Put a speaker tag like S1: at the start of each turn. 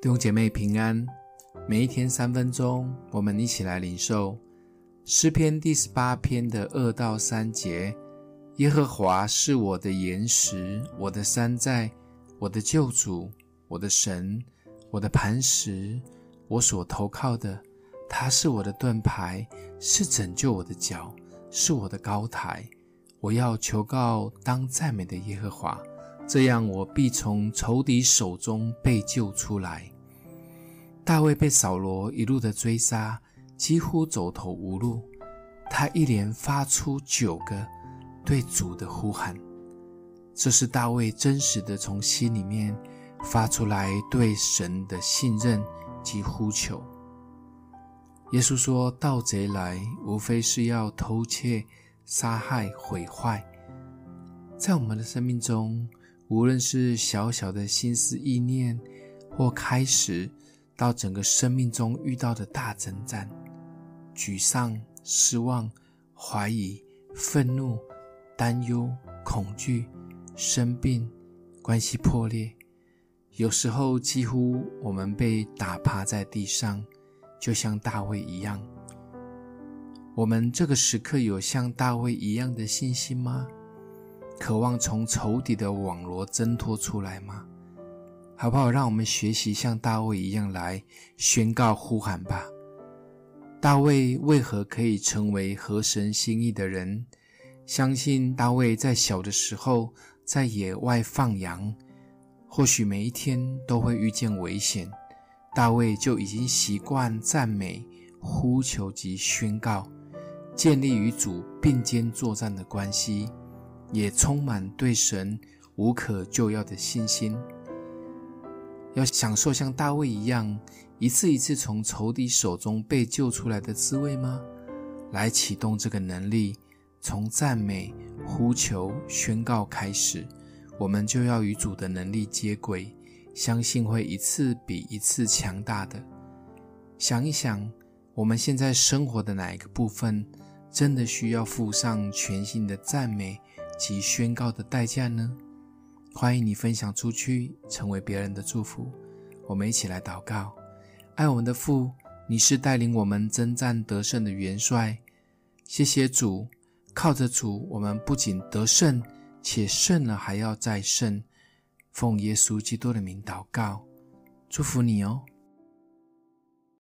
S1: 弟兄姐妹平安，每一天三分钟，我们一起来领受诗篇第十八篇的二到三节。耶和华是我的岩石，我的山寨，我的救主，我的神，我的磐石，我所投靠的。他是我的盾牌，是拯救我的脚，是我的高台。我要求告当赞美的耶和华。这样，我必从仇敌手中被救出来。大卫被扫罗一路的追杀，几乎走投无路。他一连发出九个对主的呼喊，这是大卫真实的从心里面发出来对神的信任及呼求。耶稣说：“盗贼来，无非是要偷窃、杀害、毁坏。”在我们的生命中，无论是小小的心思意念，或开始到整个生命中遇到的大征战，沮丧、失望、怀疑、愤怒、担忧、恐惧、生病、关系破裂，有时候几乎我们被打趴在地上，就像大卫一样。我们这个时刻有像大卫一样的信心吗？渴望从仇敌的网罗挣脱出来吗？好不好？让我们学习像大卫一样来宣告呼喊吧。大卫为何可以成为合神心意的人？相信大卫在小的时候在野外放羊，或许每一天都会遇见危险，大卫就已经习惯赞美、呼求及宣告，建立与主并肩作战的关系。也充满对神无可救药的信心，要享受像大卫一样一次一次从仇敌手中被救出来的滋味吗？来启动这个能力，从赞美、呼求、宣告开始，我们就要与主的能力接轨，相信会一次比一次强大的。想一想，我们现在生活的哪一个部分，真的需要付上全新的赞美？及宣告的代价呢？欢迎你分享出去，成为别人的祝福。我们一起来祷告：爱我们的父，你是带领我们征战得胜的元帅。谢谢主，靠着主，我们不仅得胜，且胜了还要再胜。奉耶稣基督的名祷告，祝福你哦。